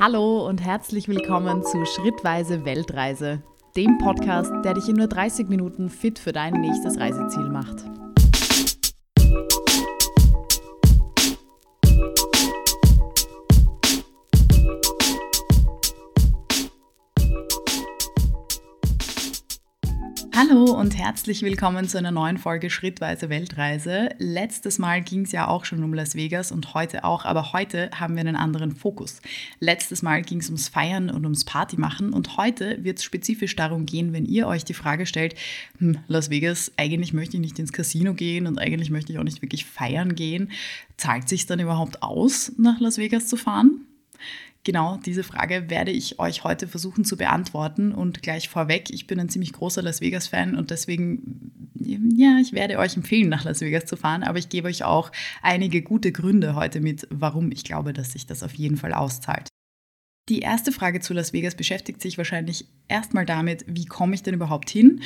Hallo und herzlich willkommen zu Schrittweise Weltreise, dem Podcast, der dich in nur 30 Minuten fit für dein nächstes Reiseziel macht. Hallo und herzlich willkommen zu einer neuen Folge Schrittweise Weltreise. Letztes Mal ging es ja auch schon um Las Vegas und heute auch, aber heute haben wir einen anderen Fokus. Letztes Mal ging es ums Feiern und ums Partymachen und heute wird es spezifisch darum gehen, wenn ihr euch die Frage stellt, hm, Las Vegas, eigentlich möchte ich nicht ins Casino gehen und eigentlich möchte ich auch nicht wirklich feiern gehen. Zahlt sich dann überhaupt aus, nach Las Vegas zu fahren? Genau diese Frage werde ich euch heute versuchen zu beantworten. Und gleich vorweg, ich bin ein ziemlich großer Las Vegas-Fan und deswegen, ja, ich werde euch empfehlen, nach Las Vegas zu fahren. Aber ich gebe euch auch einige gute Gründe heute mit, warum ich glaube, dass sich das auf jeden Fall auszahlt. Die erste Frage zu Las Vegas beschäftigt sich wahrscheinlich erstmal damit, wie komme ich denn überhaupt hin?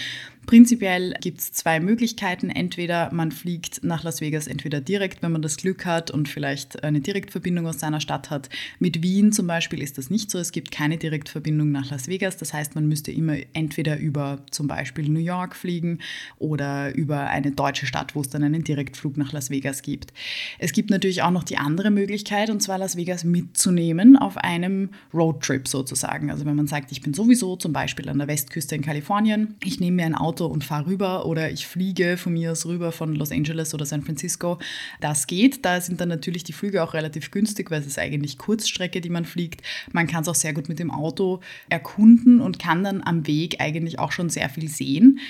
Prinzipiell gibt es zwei Möglichkeiten. Entweder man fliegt nach Las Vegas entweder direkt, wenn man das Glück hat und vielleicht eine Direktverbindung aus seiner Stadt hat. Mit Wien zum Beispiel ist das nicht so. Es gibt keine Direktverbindung nach Las Vegas. Das heißt, man müsste immer entweder über zum Beispiel New York fliegen oder über eine deutsche Stadt, wo es dann einen Direktflug nach Las Vegas gibt. Es gibt natürlich auch noch die andere Möglichkeit, und zwar Las Vegas mitzunehmen auf einem Roadtrip sozusagen. Also wenn man sagt, ich bin sowieso zum Beispiel an der Westküste in Kalifornien, ich nehme mir ein Auto Auto und fahre rüber oder ich fliege von mir aus rüber von Los Angeles oder San Francisco. Das geht. Da sind dann natürlich die Flüge auch relativ günstig, weil es ist eigentlich Kurzstrecke, die man fliegt. Man kann es auch sehr gut mit dem Auto erkunden und kann dann am Weg eigentlich auch schon sehr viel sehen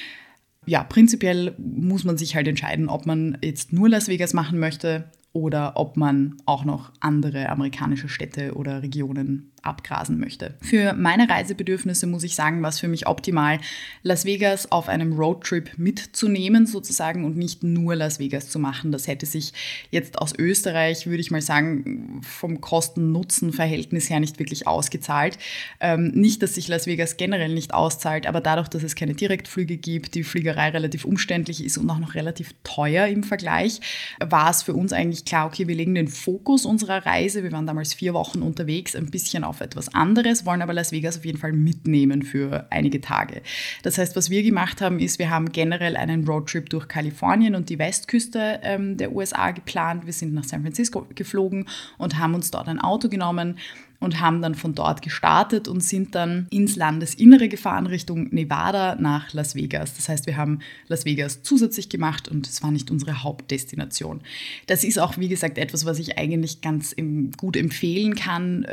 ja, prinzipiell muss man sich halt entscheiden, ob man jetzt nur Las Vegas machen möchte oder ob man auch noch andere amerikanische Städte oder Regionen abgrasen möchte. Für meine Reisebedürfnisse muss ich sagen, war es für mich optimal, Las Vegas auf einem Roadtrip mitzunehmen sozusagen und nicht nur Las Vegas zu machen. Das hätte sich jetzt aus Österreich, würde ich mal sagen, vom Kosten-Nutzen-Verhältnis her nicht wirklich ausgezahlt. Ähm, nicht, dass sich Las Vegas generell nicht auszahlt, aber dadurch, dass es keine Direktflüge gibt, die Fliegerei relativ umständlich ist und auch noch relativ teuer im Vergleich, war es für uns eigentlich klar, okay, wir legen den Fokus unserer Reise, wir waren damals vier Wochen unterwegs, ein bisschen auf auf etwas anderes, wollen aber Las Vegas auf jeden Fall mitnehmen für einige Tage. Das heißt, was wir gemacht haben, ist, wir haben generell einen Roadtrip durch Kalifornien und die Westküste ähm, der USA geplant. Wir sind nach San Francisco geflogen und haben uns dort ein Auto genommen und haben dann von dort gestartet und sind dann ins Landesinnere gefahren Richtung Nevada nach Las Vegas. Das heißt, wir haben Las Vegas zusätzlich gemacht und es war nicht unsere Hauptdestination. Das ist auch, wie gesagt, etwas, was ich eigentlich ganz gut empfehlen kann.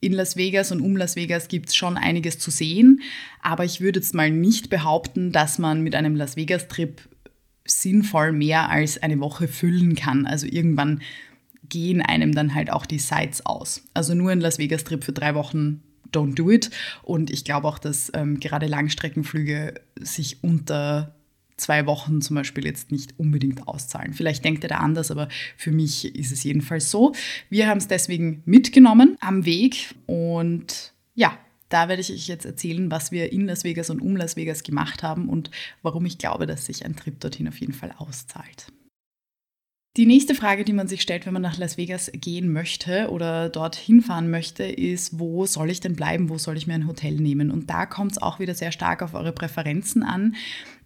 In Las Vegas und um Las Vegas gibt es schon einiges zu sehen, aber ich würde jetzt mal nicht behaupten, dass man mit einem Las Vegas-Trip sinnvoll mehr als eine Woche füllen kann. Also irgendwann gehen einem dann halt auch die Sites aus. Also nur ein Las Vegas-Trip für drei Wochen, don't do it. Und ich glaube auch, dass ähm, gerade Langstreckenflüge sich unter zwei Wochen zum Beispiel jetzt nicht unbedingt auszahlen. Vielleicht denkt ihr da anders, aber für mich ist es jedenfalls so. Wir haben es deswegen mitgenommen am Weg und ja, da werde ich euch jetzt erzählen, was wir in Las Vegas und um Las Vegas gemacht haben und warum ich glaube, dass sich ein Trip dorthin auf jeden Fall auszahlt. Die nächste Frage, die man sich stellt, wenn man nach Las Vegas gehen möchte oder dorthin fahren möchte, ist, wo soll ich denn bleiben, wo soll ich mir ein Hotel nehmen? Und da kommt es auch wieder sehr stark auf eure Präferenzen an.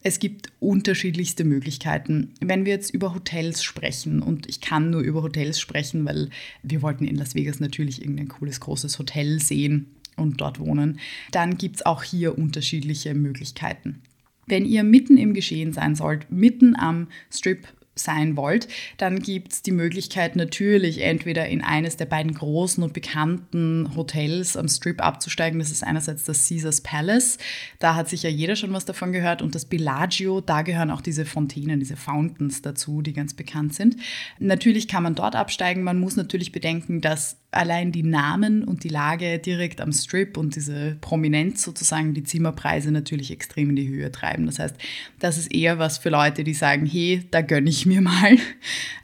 Es gibt unterschiedlichste Möglichkeiten. Wenn wir jetzt über Hotels sprechen, und ich kann nur über Hotels sprechen, weil wir wollten in Las Vegas natürlich irgendein cooles, großes Hotel sehen und dort wohnen, dann gibt es auch hier unterschiedliche Möglichkeiten. Wenn ihr mitten im Geschehen sein sollt, mitten am Strip sein wollt, dann gibt es die Möglichkeit natürlich entweder in eines der beiden großen und bekannten Hotels am Strip abzusteigen. Das ist einerseits das Caesars Palace, da hat sicher jeder schon was davon gehört, und das Bellagio, da gehören auch diese Fontänen, diese Fountains dazu, die ganz bekannt sind. Natürlich kann man dort absteigen, man muss natürlich bedenken, dass allein die Namen und die Lage direkt am Strip und diese Prominenz sozusagen die Zimmerpreise natürlich extrem in die Höhe treiben. Das heißt, das ist eher was für Leute, die sagen, hey, da gönne ich mir mal.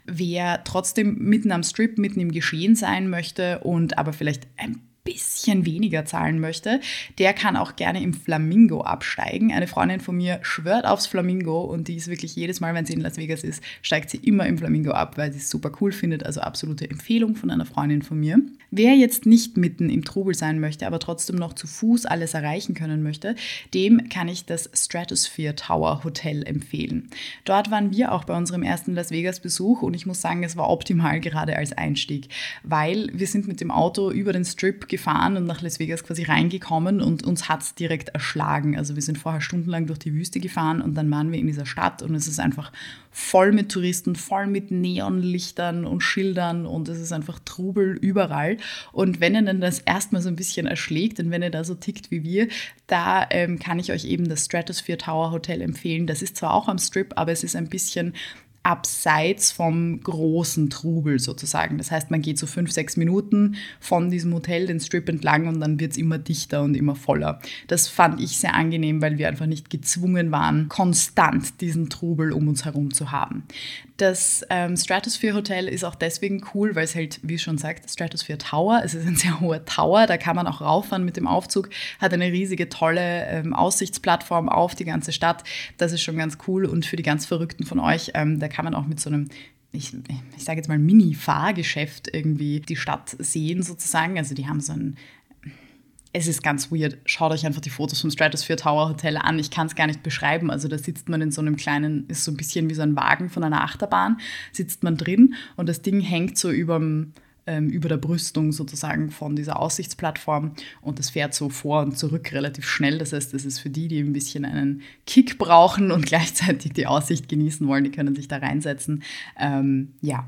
Wer trotzdem mitten am Strip, mitten im Geschehen sein möchte und aber vielleicht ein bisschen weniger zahlen möchte, der kann auch gerne im Flamingo absteigen. Eine Freundin von mir schwört aufs Flamingo und die ist wirklich jedes Mal, wenn sie in Las Vegas ist, steigt sie immer im Flamingo ab, weil sie es super cool findet. Also absolute Empfehlung von einer Freundin von mir. Wer jetzt nicht mitten im Trubel sein möchte, aber trotzdem noch zu Fuß alles erreichen können möchte, dem kann ich das Stratosphere Tower Hotel empfehlen. Dort waren wir auch bei unserem ersten Las Vegas Besuch und ich muss sagen, es war optimal gerade als Einstieg, weil wir sind mit dem Auto über den Strip gefahren und nach Las Vegas quasi reingekommen und uns hat es direkt erschlagen. Also wir sind vorher stundenlang durch die Wüste gefahren und dann waren wir in dieser Stadt und es ist einfach voll mit Touristen, voll mit Neonlichtern und Schildern und es ist einfach Trubel überall. Und wenn ihr dann das erstmal so ein bisschen erschlägt und wenn ihr da so tickt wie wir, da ähm, kann ich euch eben das Stratosphere Tower Hotel empfehlen. Das ist zwar auch am Strip, aber es ist ein bisschen abseits vom großen Trubel sozusagen. Das heißt, man geht so fünf, sechs Minuten von diesem Hotel den Strip entlang und dann wird es immer dichter und immer voller. Das fand ich sehr angenehm, weil wir einfach nicht gezwungen waren, konstant diesen Trubel um uns herum zu haben. Das ähm, Stratosphere Hotel ist auch deswegen cool, weil es halt, wie schon sagt, Stratosphere Tower, es ist ein sehr hoher Tower, da kann man auch rauffahren mit dem Aufzug, hat eine riesige, tolle ähm, Aussichtsplattform auf die ganze Stadt. Das ist schon ganz cool und für die ganz Verrückten von euch, ähm, kann man auch mit so einem ich, ich sage jetzt mal Mini-Fahrgeschäft irgendwie die Stadt sehen sozusagen. Also die haben so ein, es ist ganz weird. Schaut euch einfach die Fotos vom Stratosphere Tower Hotel an. Ich kann es gar nicht beschreiben. Also da sitzt man in so einem kleinen, ist so ein bisschen wie so ein Wagen von einer Achterbahn, sitzt man drin und das Ding hängt so überm, ähm, über der Brüstung sozusagen von dieser Aussichtsplattform und das fährt so vor und zurück relativ schnell. Das heißt, das ist für die, die ein bisschen einen Kick brauchen und gleichzeitig die Aussicht genießen wollen, die können sich da reinsetzen. Ähm, ja,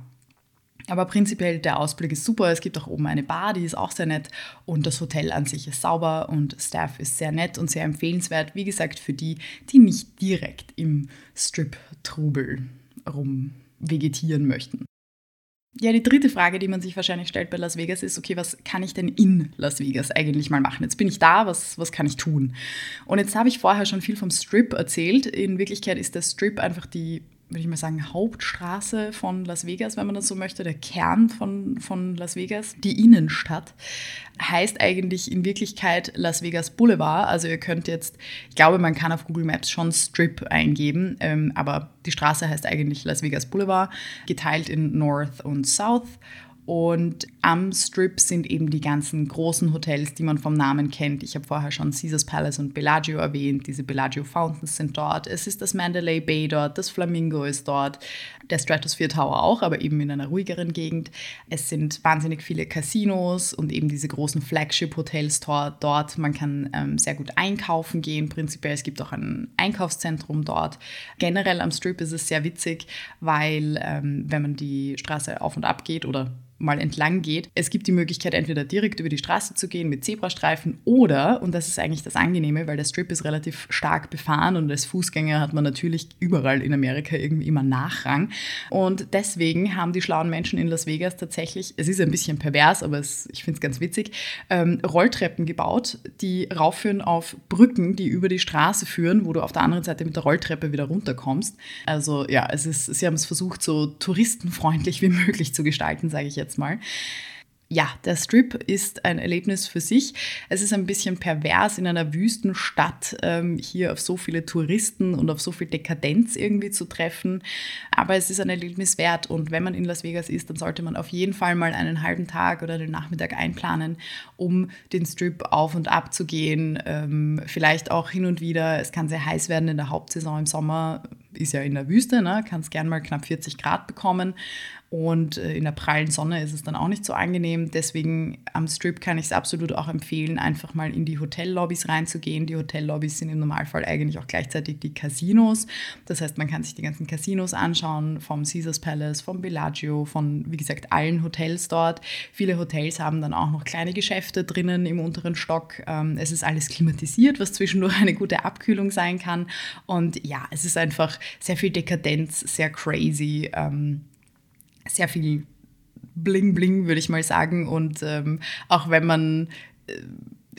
aber prinzipiell der Ausblick ist super. Es gibt auch oben eine Bar, die ist auch sehr nett. Und das Hotel an sich ist sauber und Staff ist sehr nett und sehr empfehlenswert. Wie gesagt, für die, die nicht direkt im Strip-Trubel rum vegetieren möchten. Ja, die dritte Frage, die man sich wahrscheinlich stellt bei Las Vegas ist, okay, was kann ich denn in Las Vegas eigentlich mal machen? Jetzt bin ich da, was, was kann ich tun? Und jetzt habe ich vorher schon viel vom Strip erzählt. In Wirklichkeit ist der Strip einfach die würde ich mal sagen, Hauptstraße von Las Vegas, wenn man das so möchte, der Kern von, von Las Vegas, die Innenstadt, heißt eigentlich in Wirklichkeit Las Vegas Boulevard. Also ihr könnt jetzt, ich glaube, man kann auf Google Maps schon Strip eingeben, ähm, aber die Straße heißt eigentlich Las Vegas Boulevard, geteilt in North und South. Und am Strip sind eben die ganzen großen Hotels, die man vom Namen kennt. Ich habe vorher schon Caesars Palace und Bellagio erwähnt. Diese Bellagio Fountains sind dort. Es ist das Mandalay Bay dort, das Flamingo ist dort, der Stratosphere Tower auch, aber eben in einer ruhigeren Gegend. Es sind wahnsinnig viele Casinos und eben diese großen Flagship-Hotels dort. Man kann ähm, sehr gut einkaufen gehen. Prinzipiell, es gibt auch ein Einkaufszentrum dort. Generell am Strip ist es sehr witzig, weil ähm, wenn man die Straße auf und ab geht oder mal entlang geht. Es gibt die Möglichkeit, entweder direkt über die Straße zu gehen mit Zebrastreifen oder, und das ist eigentlich das Angenehme, weil der Strip ist relativ stark befahren und als Fußgänger hat man natürlich überall in Amerika irgendwie immer Nachrang. Und deswegen haben die schlauen Menschen in Las Vegas tatsächlich, es ist ein bisschen pervers, aber es, ich finde es ganz witzig, ähm, Rolltreppen gebaut, die raufführen auf Brücken, die über die Straße führen, wo du auf der anderen Seite mit der Rolltreppe wieder runterkommst. Also ja, es ist, sie haben es versucht, so touristenfreundlich wie möglich zu gestalten, sage ich jetzt jetzt mal. Ja, der Strip ist ein Erlebnis für sich. Es ist ein bisschen pervers in einer Wüstenstadt, ähm, hier auf so viele Touristen und auf so viel Dekadenz irgendwie zu treffen. Aber es ist ein Erlebnis wert. Und wenn man in Las Vegas ist, dann sollte man auf jeden Fall mal einen halben Tag oder den Nachmittag einplanen, um den Strip auf und ab zu gehen. Ähm, vielleicht auch hin und wieder. Es kann sehr heiß werden in der Hauptsaison im Sommer. Ist ja in der Wüste, ne? kann es gern mal knapp 40 Grad bekommen. Und äh, in der prallen Sonne ist es dann auch nicht so angenehm. Deswegen am Strip kann ich es absolut auch empfehlen, einfach mal in die Hotellobbys reinzugehen. Die Hotellobbys sind im Normalfall eigentlich auch gleichzeitig die Casinos. Das heißt, man kann sich die ganzen Casinos anschauen, vom Caesars Palace, vom Bellagio, von, wie gesagt, allen Hotels dort. Viele Hotels haben dann auch noch kleine Geschäfte drinnen im unteren Stock. Ähm, es ist alles klimatisiert, was zwischendurch eine gute Abkühlung sein kann. Und ja, es ist einfach sehr viel Dekadenz, sehr crazy. Ähm, sehr viel Bling Bling, würde ich mal sagen. Und ähm, auch wenn man äh,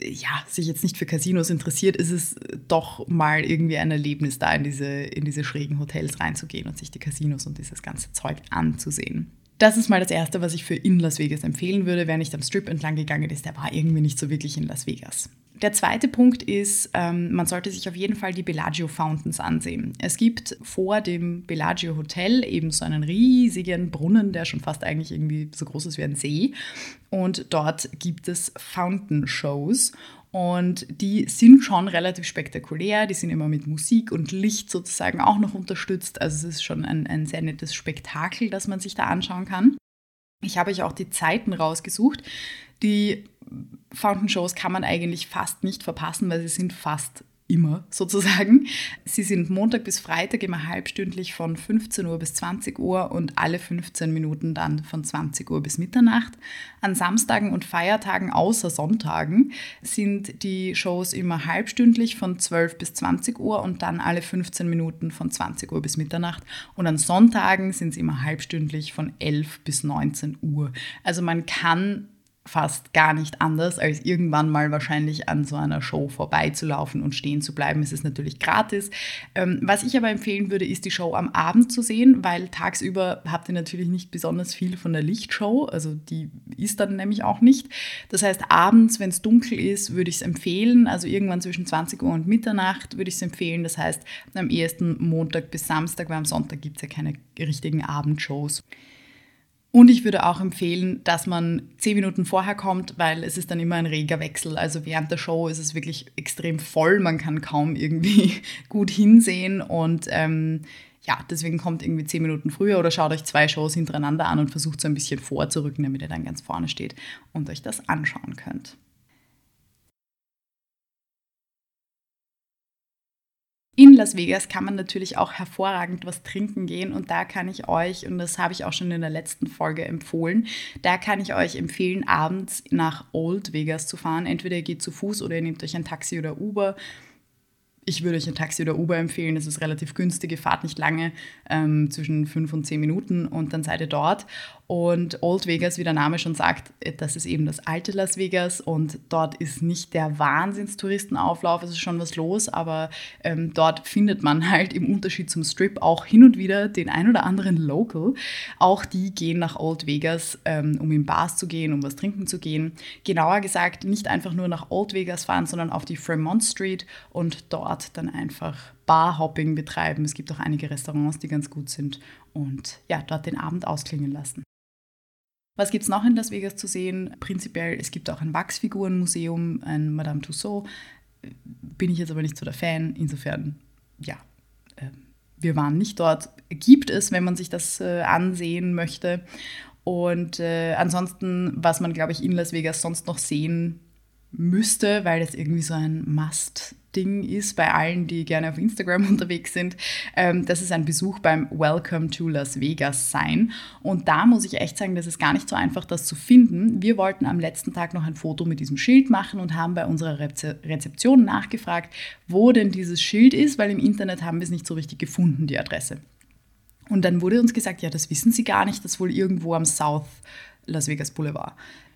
ja, sich jetzt nicht für Casinos interessiert, ist es doch mal irgendwie ein Erlebnis, da in diese, in diese schrägen Hotels reinzugehen und sich die Casinos und dieses ganze Zeug anzusehen. Das ist mal das Erste, was ich für in Las Vegas empfehlen würde. Wer nicht am Strip entlang gegangen ist, der war irgendwie nicht so wirklich in Las Vegas. Der zweite Punkt ist, ähm, man sollte sich auf jeden Fall die Bellagio Fountains ansehen. Es gibt vor dem Bellagio Hotel eben so einen riesigen Brunnen, der schon fast eigentlich irgendwie so groß ist wie ein See. Und dort gibt es Fountain Shows. Und die sind schon relativ spektakulär. Die sind immer mit Musik und Licht sozusagen auch noch unterstützt. Also es ist schon ein, ein sehr nettes Spektakel, das man sich da anschauen kann. Ich habe euch auch die Zeiten rausgesucht. Die Fountain Shows kann man eigentlich fast nicht verpassen, weil sie sind fast immer sozusagen. Sie sind Montag bis Freitag immer halbstündlich von 15 Uhr bis 20 Uhr und alle 15 Minuten dann von 20 Uhr bis Mitternacht. An Samstagen und Feiertagen außer Sonntagen sind die Shows immer halbstündlich von 12 bis 20 Uhr und dann alle 15 Minuten von 20 Uhr bis Mitternacht. Und an Sonntagen sind sie immer halbstündlich von 11 bis 19 Uhr. Also man kann fast gar nicht anders, als irgendwann mal wahrscheinlich an so einer Show vorbeizulaufen und stehen zu bleiben. Es ist natürlich gratis. Ähm, was ich aber empfehlen würde, ist die Show am Abend zu sehen, weil tagsüber habt ihr natürlich nicht besonders viel von der Lichtshow. Also die ist dann nämlich auch nicht. Das heißt, abends, wenn es dunkel ist, würde ich es empfehlen. Also irgendwann zwischen 20 Uhr und Mitternacht würde ich es empfehlen. Das heißt, am ehesten Montag bis Samstag, weil am Sonntag gibt es ja keine richtigen Abendshows. Und ich würde auch empfehlen, dass man zehn Minuten vorher kommt, weil es ist dann immer ein reger Wechsel. Also während der Show ist es wirklich extrem voll, man kann kaum irgendwie gut hinsehen und ähm, ja, deswegen kommt irgendwie zehn Minuten früher oder schaut euch zwei Shows hintereinander an und versucht so ein bisschen vorzurücken, damit ihr dann ganz vorne steht und euch das anschauen könnt. In Las Vegas kann man natürlich auch hervorragend was trinken gehen und da kann ich euch, und das habe ich auch schon in der letzten Folge empfohlen, da kann ich euch empfehlen, abends nach Old Vegas zu fahren. Entweder ihr geht zu Fuß oder ihr nehmt euch ein Taxi oder Uber ich würde euch ein Taxi oder Uber empfehlen. Das ist relativ günstig, ihr fahrt nicht lange, ähm, zwischen fünf und zehn Minuten und dann seid ihr dort. Und Old Vegas, wie der Name schon sagt, äh, das ist eben das alte Las Vegas und dort ist nicht der Wahnsinnstouristenauflauf, es ist schon was los, aber ähm, dort findet man halt im Unterschied zum Strip auch hin und wieder den ein oder anderen Local. Auch die gehen nach Old Vegas, ähm, um in Bars zu gehen, um was trinken zu gehen. Genauer gesagt, nicht einfach nur nach Old Vegas fahren, sondern auf die Fremont Street und dort dort dann einfach Barhopping betreiben. Es gibt auch einige Restaurants, die ganz gut sind und ja, dort den Abend ausklingen lassen. Was gibt es noch in Las Vegas zu sehen? Prinzipiell, es gibt auch ein Wachsfigurenmuseum, ein Madame Tussauds. Bin ich jetzt aber nicht so der Fan. Insofern, ja, äh, wir waren nicht dort. Gibt es, wenn man sich das äh, ansehen möchte. Und äh, ansonsten, was man, glaube ich, in Las Vegas sonst noch sehen müsste, weil das irgendwie so ein Must Ding ist bei allen, die gerne auf Instagram unterwegs sind, ähm, dass es ein Besuch beim Welcome to Las Vegas sein. Und da muss ich echt sagen, das ist gar nicht so einfach, das zu finden. Wir wollten am letzten Tag noch ein Foto mit diesem Schild machen und haben bei unserer Rezeption nachgefragt, wo denn dieses Schild ist, weil im Internet haben wir es nicht so richtig gefunden, die Adresse. Und dann wurde uns gesagt, ja, das wissen Sie gar nicht, das ist wohl irgendwo am South Las Vegas Boulevard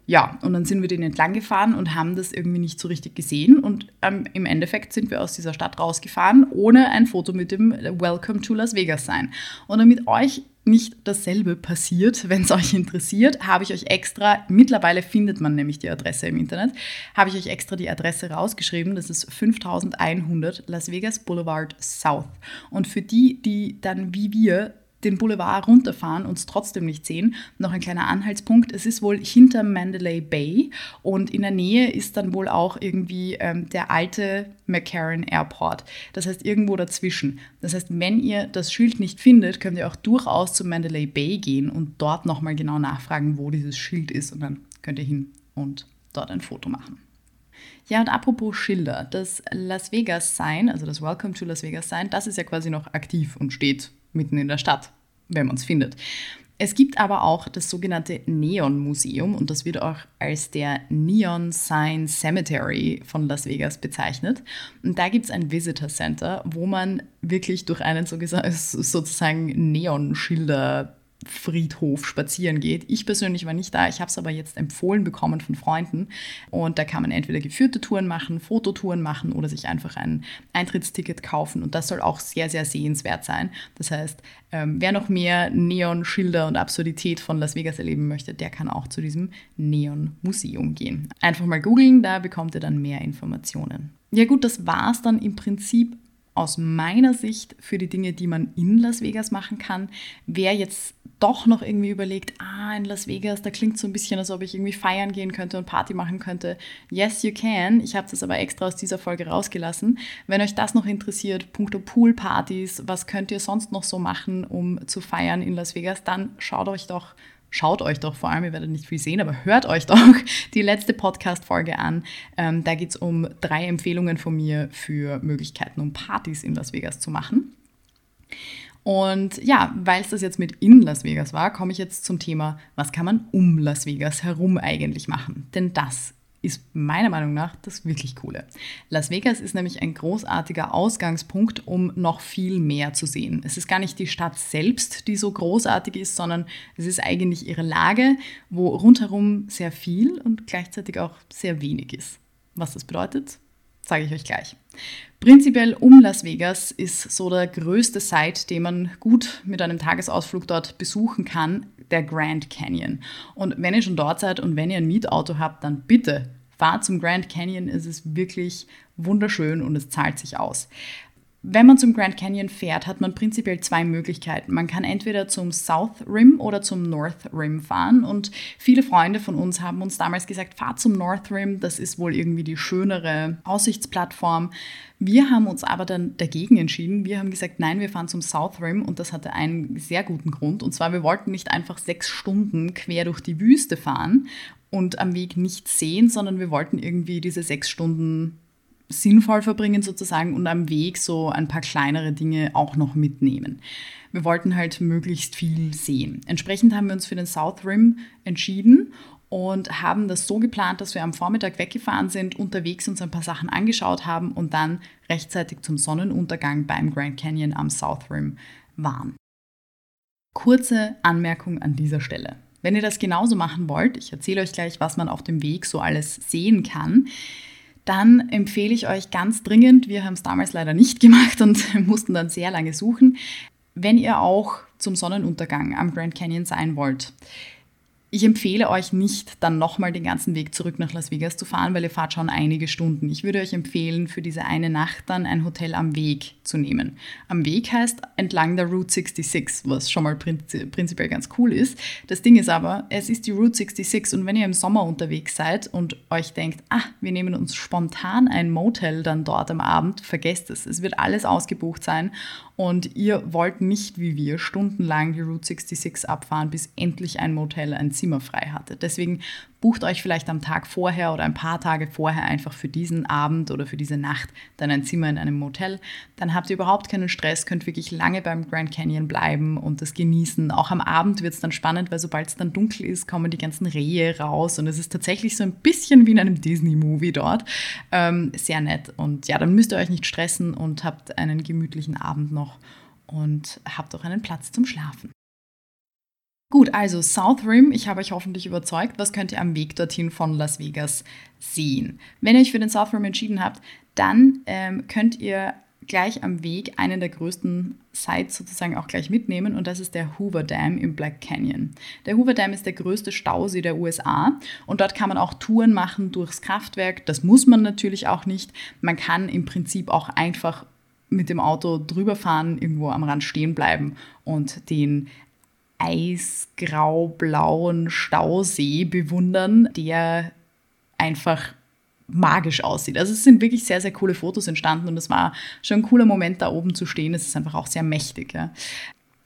ja, und dann sind wir den entlang gefahren und haben das irgendwie nicht so richtig gesehen. Und ähm, im Endeffekt sind wir aus dieser Stadt rausgefahren, ohne ein Foto mit dem Welcome to Las Vegas sein. Und damit euch nicht dasselbe passiert, wenn es euch interessiert, habe ich euch extra, mittlerweile findet man nämlich die Adresse im Internet, habe ich euch extra die Adresse rausgeschrieben. Das ist 5100 Las Vegas Boulevard South. Und für die, die dann wie wir den Boulevard runterfahren und es trotzdem nicht sehen. Noch ein kleiner Anhaltspunkt. Es ist wohl hinter Mandalay Bay und in der Nähe ist dann wohl auch irgendwie ähm, der alte McCarran Airport. Das heißt irgendwo dazwischen. Das heißt, wenn ihr das Schild nicht findet, könnt ihr auch durchaus zu Mandalay Bay gehen und dort nochmal genau nachfragen, wo dieses Schild ist und dann könnt ihr hin und dort ein Foto machen. Ja, und apropos Schilder, das Las Vegas Sign, also das Welcome to Las Vegas Sign, das ist ja quasi noch aktiv und steht mitten in der Stadt, wenn man es findet. Es gibt aber auch das sogenannte Neon Museum und das wird auch als der Neon Sign Cemetery von Las Vegas bezeichnet. Und da gibt es ein Visitor Center, wo man wirklich durch einen sozusagen Neon-Schilder Friedhof spazieren geht. Ich persönlich war nicht da, ich habe es aber jetzt empfohlen bekommen von Freunden. Und da kann man entweder geführte Touren machen, Fototouren machen oder sich einfach ein Eintrittsticket kaufen. Und das soll auch sehr, sehr sehenswert sein. Das heißt, ähm, wer noch mehr Neon, Schilder und Absurdität von Las Vegas erleben möchte, der kann auch zu diesem Neon-Museum gehen. Einfach mal googeln, da bekommt ihr dann mehr Informationen. Ja gut, das war es dann im Prinzip aus meiner Sicht für die Dinge, die man in Las Vegas machen kann. Wer jetzt doch noch irgendwie überlegt, ah, in Las Vegas, da klingt so ein bisschen, als ob ich irgendwie feiern gehen könnte und Party machen könnte. Yes, you can. Ich habe das aber extra aus dieser Folge rausgelassen. Wenn euch das noch interessiert, puncto Poolpartys, was könnt ihr sonst noch so machen, um zu feiern in Las Vegas, dann schaut euch doch schaut euch doch vor allem, ihr werdet nicht viel sehen, aber hört euch doch die letzte Podcast-Folge an. Ähm, da geht es um drei Empfehlungen von mir für Möglichkeiten, um Partys in Las Vegas zu machen. Und ja, weil es das jetzt mit in Las Vegas war, komme ich jetzt zum Thema, was kann man um Las Vegas herum eigentlich machen? Denn das ist meiner Meinung nach das wirklich Coole. Las Vegas ist nämlich ein großartiger Ausgangspunkt, um noch viel mehr zu sehen. Es ist gar nicht die Stadt selbst, die so großartig ist, sondern es ist eigentlich ihre Lage, wo rundherum sehr viel und gleichzeitig auch sehr wenig ist. Was das bedeutet, sage ich euch gleich. Prinzipiell um Las Vegas ist so der größte Site, den man gut mit einem Tagesausflug dort besuchen kann, der Grand Canyon. Und wenn ihr schon dort seid und wenn ihr ein Mietauto habt, dann bitte fahrt zum Grand Canyon. Es ist wirklich wunderschön und es zahlt sich aus. Wenn man zum Grand Canyon fährt, hat man prinzipiell zwei Möglichkeiten. Man kann entweder zum South Rim oder zum North Rim fahren. Und viele Freunde von uns haben uns damals gesagt, fahrt zum North Rim, das ist wohl irgendwie die schönere Aussichtsplattform. Wir haben uns aber dann dagegen entschieden. Wir haben gesagt, nein, wir fahren zum South Rim und das hatte einen sehr guten Grund. Und zwar, wir wollten nicht einfach sechs Stunden quer durch die Wüste fahren und am Weg nichts sehen, sondern wir wollten irgendwie diese sechs Stunden sinnvoll verbringen sozusagen und am Weg so ein paar kleinere Dinge auch noch mitnehmen. Wir wollten halt möglichst viel sehen. Entsprechend haben wir uns für den South Rim entschieden und haben das so geplant, dass wir am Vormittag weggefahren sind, unterwegs uns ein paar Sachen angeschaut haben und dann rechtzeitig zum Sonnenuntergang beim Grand Canyon am South Rim waren. Kurze Anmerkung an dieser Stelle. Wenn ihr das genauso machen wollt, ich erzähle euch gleich, was man auf dem Weg so alles sehen kann, dann empfehle ich euch ganz dringend, wir haben es damals leider nicht gemacht und mussten dann sehr lange suchen, wenn ihr auch zum Sonnenuntergang am Grand Canyon sein wollt ich empfehle euch nicht, dann nochmal den ganzen Weg zurück nach Las Vegas zu fahren, weil ihr fahrt schon einige Stunden. Ich würde euch empfehlen, für diese eine Nacht dann ein Hotel am Weg zu nehmen. Am Weg heißt entlang der Route 66, was schon mal prinzipiell ganz cool ist. Das Ding ist aber, es ist die Route 66 und wenn ihr im Sommer unterwegs seid und euch denkt, ah, wir nehmen uns spontan ein Motel dann dort am Abend, vergesst es. Es wird alles ausgebucht sein und ihr wollt nicht wie wir stundenlang die Route 66 abfahren, bis endlich ein Motel ein Zimmer frei hatte. Deswegen bucht euch vielleicht am Tag vorher oder ein paar Tage vorher einfach für diesen Abend oder für diese Nacht dann ein Zimmer in einem Motel. Dann habt ihr überhaupt keinen Stress, könnt wirklich lange beim Grand Canyon bleiben und das genießen. Auch am Abend wird es dann spannend, weil sobald es dann dunkel ist, kommen die ganzen Rehe raus und es ist tatsächlich so ein bisschen wie in einem Disney-Movie dort. Ähm, sehr nett. Und ja, dann müsst ihr euch nicht stressen und habt einen gemütlichen Abend noch und habt auch einen Platz zum Schlafen. Gut, also South Rim, ich habe euch hoffentlich überzeugt. Was könnt ihr am Weg dorthin von Las Vegas sehen? Wenn ihr euch für den South Rim entschieden habt, dann ähm, könnt ihr gleich am Weg einen der größten Sites sozusagen auch gleich mitnehmen und das ist der Hoover Dam im Black Canyon. Der Hoover Dam ist der größte Stausee der USA und dort kann man auch Touren machen durchs Kraftwerk. Das muss man natürlich auch nicht. Man kann im Prinzip auch einfach mit dem Auto drüber fahren, irgendwo am Rand stehen bleiben und den eisgrau-blauen Stausee bewundern, der einfach magisch aussieht. Also es sind wirklich sehr, sehr coole Fotos entstanden und es war schon ein cooler Moment, da oben zu stehen. Es ist einfach auch sehr mächtig. Ja.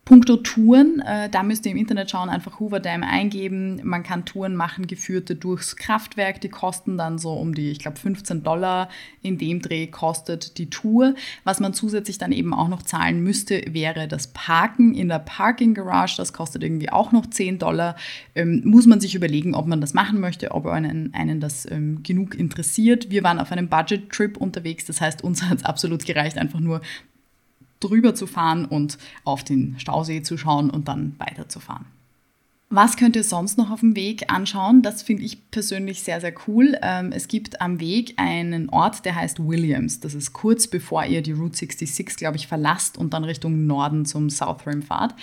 Punkto Touren, äh, da müsst ihr im Internet schauen, einfach Hoover Dam eingeben. Man kann Touren machen, geführte durchs Kraftwerk. Die kosten dann so um die, ich glaube, 15 Dollar in dem Dreh kostet die Tour. Was man zusätzlich dann eben auch noch zahlen müsste, wäre das Parken in der Parking Garage. Das kostet irgendwie auch noch 10 Dollar. Ähm, muss man sich überlegen, ob man das machen möchte, ob einen, einen das ähm, genug interessiert. Wir waren auf einem Budget-Trip unterwegs, das heißt, uns hat es absolut gereicht, einfach nur drüber zu fahren und auf den Stausee zu schauen und dann weiterzufahren. Was könnt ihr sonst noch auf dem Weg anschauen? Das finde ich persönlich sehr, sehr cool. Ähm, es gibt am Weg einen Ort, der heißt Williams. Das ist kurz bevor ihr die Route 66, glaube ich, verlasst und dann Richtung Norden zum South Rim fahrt.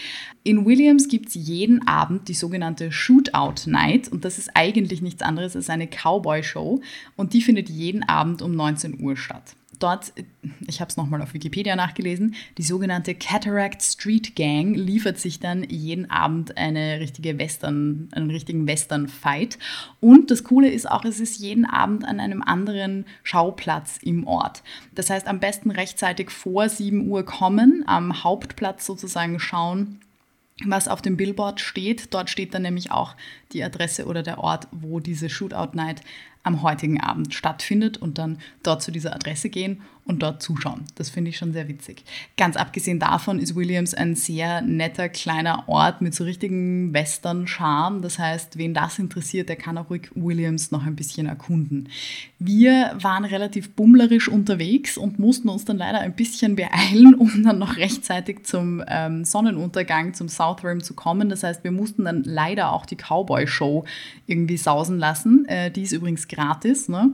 In Williams gibt es jeden Abend die sogenannte Shootout Night und das ist eigentlich nichts anderes als eine Cowboy-Show und die findet jeden Abend um 19 Uhr statt dort, ich habe es nochmal auf Wikipedia nachgelesen, die sogenannte Cataract Street Gang liefert sich dann jeden Abend eine richtige Western, einen richtigen Western-Fight. Und das Coole ist auch, es ist jeden Abend an einem anderen Schauplatz im Ort. Das heißt, am besten rechtzeitig vor 7 Uhr kommen, am Hauptplatz sozusagen schauen, was auf dem Billboard steht. Dort steht dann nämlich auch die Adresse oder der Ort, wo diese Shootout Night am heutigen Abend stattfindet und dann dort zu dieser Adresse gehen und dort zuschauen. Das finde ich schon sehr witzig. Ganz abgesehen davon ist Williams ein sehr netter kleiner Ort mit so richtigen Western-Charme. Das heißt, wen das interessiert, der kann auch ruhig Williams noch ein bisschen erkunden. Wir waren relativ bummlerisch unterwegs und mussten uns dann leider ein bisschen beeilen, um dann noch rechtzeitig zum ähm, Sonnenuntergang, zum South Rim zu kommen. Das heißt, wir mussten dann leider auch die Cowboy-Show irgendwie sausen lassen. Äh, die ist übrigens gratis. Ne?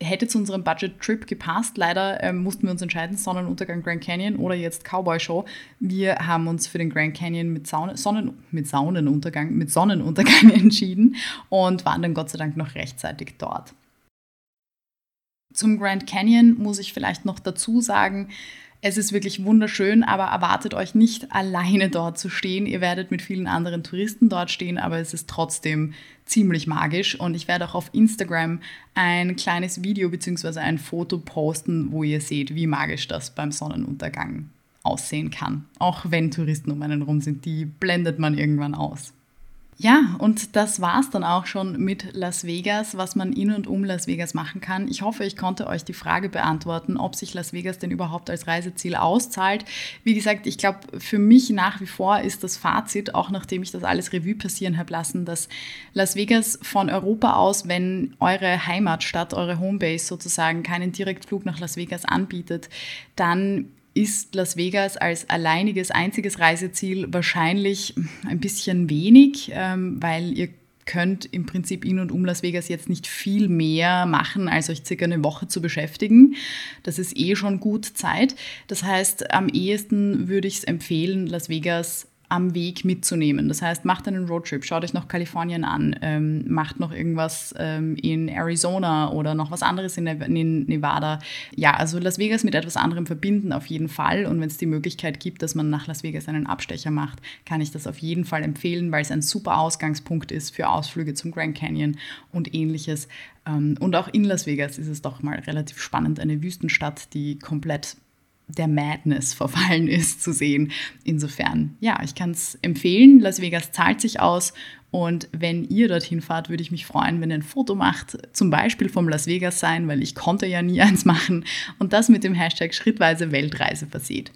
Hätte zu unserem Budget-Trip gepasst. Leider ähm, mussten wir uns entscheiden, Sonnenuntergang Grand Canyon oder jetzt Cowboy Show. Wir haben uns für den Grand Canyon mit, Saune, Sonnen, mit Saunenuntergang, mit Sonnenuntergang entschieden und waren dann Gott sei Dank noch rechtzeitig dort. Zum Grand Canyon muss ich vielleicht noch dazu sagen, es ist wirklich wunderschön, aber erwartet euch nicht alleine dort zu stehen. Ihr werdet mit vielen anderen Touristen dort stehen, aber es ist trotzdem ziemlich magisch. Und ich werde auch auf Instagram ein kleines Video bzw. ein Foto posten, wo ihr seht, wie magisch das beim Sonnenuntergang aussehen kann. Auch wenn Touristen um einen rum sind, die blendet man irgendwann aus. Ja, und das war's dann auch schon mit Las Vegas, was man in und um Las Vegas machen kann. Ich hoffe, ich konnte euch die Frage beantworten, ob sich Las Vegas denn überhaupt als Reiseziel auszahlt. Wie gesagt, ich glaube, für mich nach wie vor ist das Fazit, auch nachdem ich das alles Revue passieren habe lassen, dass Las Vegas von Europa aus, wenn eure Heimatstadt, eure Homebase sozusagen keinen Direktflug nach Las Vegas anbietet, dann ist Las Vegas als alleiniges, einziges Reiseziel wahrscheinlich ein bisschen wenig, ähm, weil ihr könnt im Prinzip in und um Las Vegas jetzt nicht viel mehr machen, als euch circa eine Woche zu beschäftigen. Das ist eh schon gut Zeit. Das heißt, am ehesten würde ich es empfehlen, Las Vegas am Weg mitzunehmen. Das heißt, macht einen Roadtrip, schaut euch noch Kalifornien an, ähm, macht noch irgendwas ähm, in Arizona oder noch was anderes in, in, Nevada. Ja, also Las Vegas mit etwas anderem verbinden auf jeden Fall. Und wenn es die Möglichkeit gibt, dass man nach Las Vegas einen Abstecher macht, kann ich das auf jeden Fall empfehlen, weil es ein super Ausgangspunkt ist für Ausflüge zum Grand Canyon und ähnliches. Ähm, und auch in Las Vegas ist es doch mal relativ spannend, eine Wüstenstadt, die komplett der Madness verfallen ist, zu sehen. Insofern, ja, ich kann es empfehlen. Las Vegas zahlt sich aus. Und wenn ihr dorthin fahrt, würde ich mich freuen, wenn ihr ein Foto macht, zum Beispiel vom Las Vegas sein, weil ich konnte ja nie eins machen und das mit dem Hashtag schrittweise Weltreise verseht.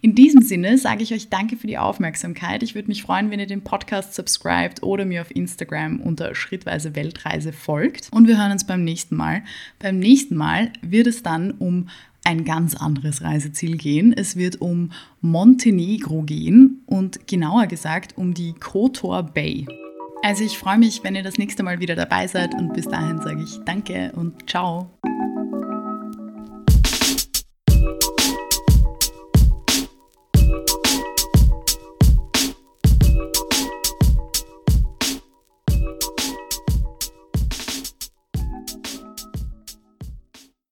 In diesem Sinne sage ich euch danke für die Aufmerksamkeit. Ich würde mich freuen, wenn ihr den Podcast subscribt oder mir auf Instagram unter schrittweise Weltreise folgt. Und wir hören uns beim nächsten Mal. Beim nächsten Mal wird es dann um ein ganz anderes Reiseziel gehen. Es wird um Montenegro gehen und genauer gesagt um die Kotor Bay. Also ich freue mich, wenn ihr das nächste Mal wieder dabei seid und bis dahin sage ich danke und ciao.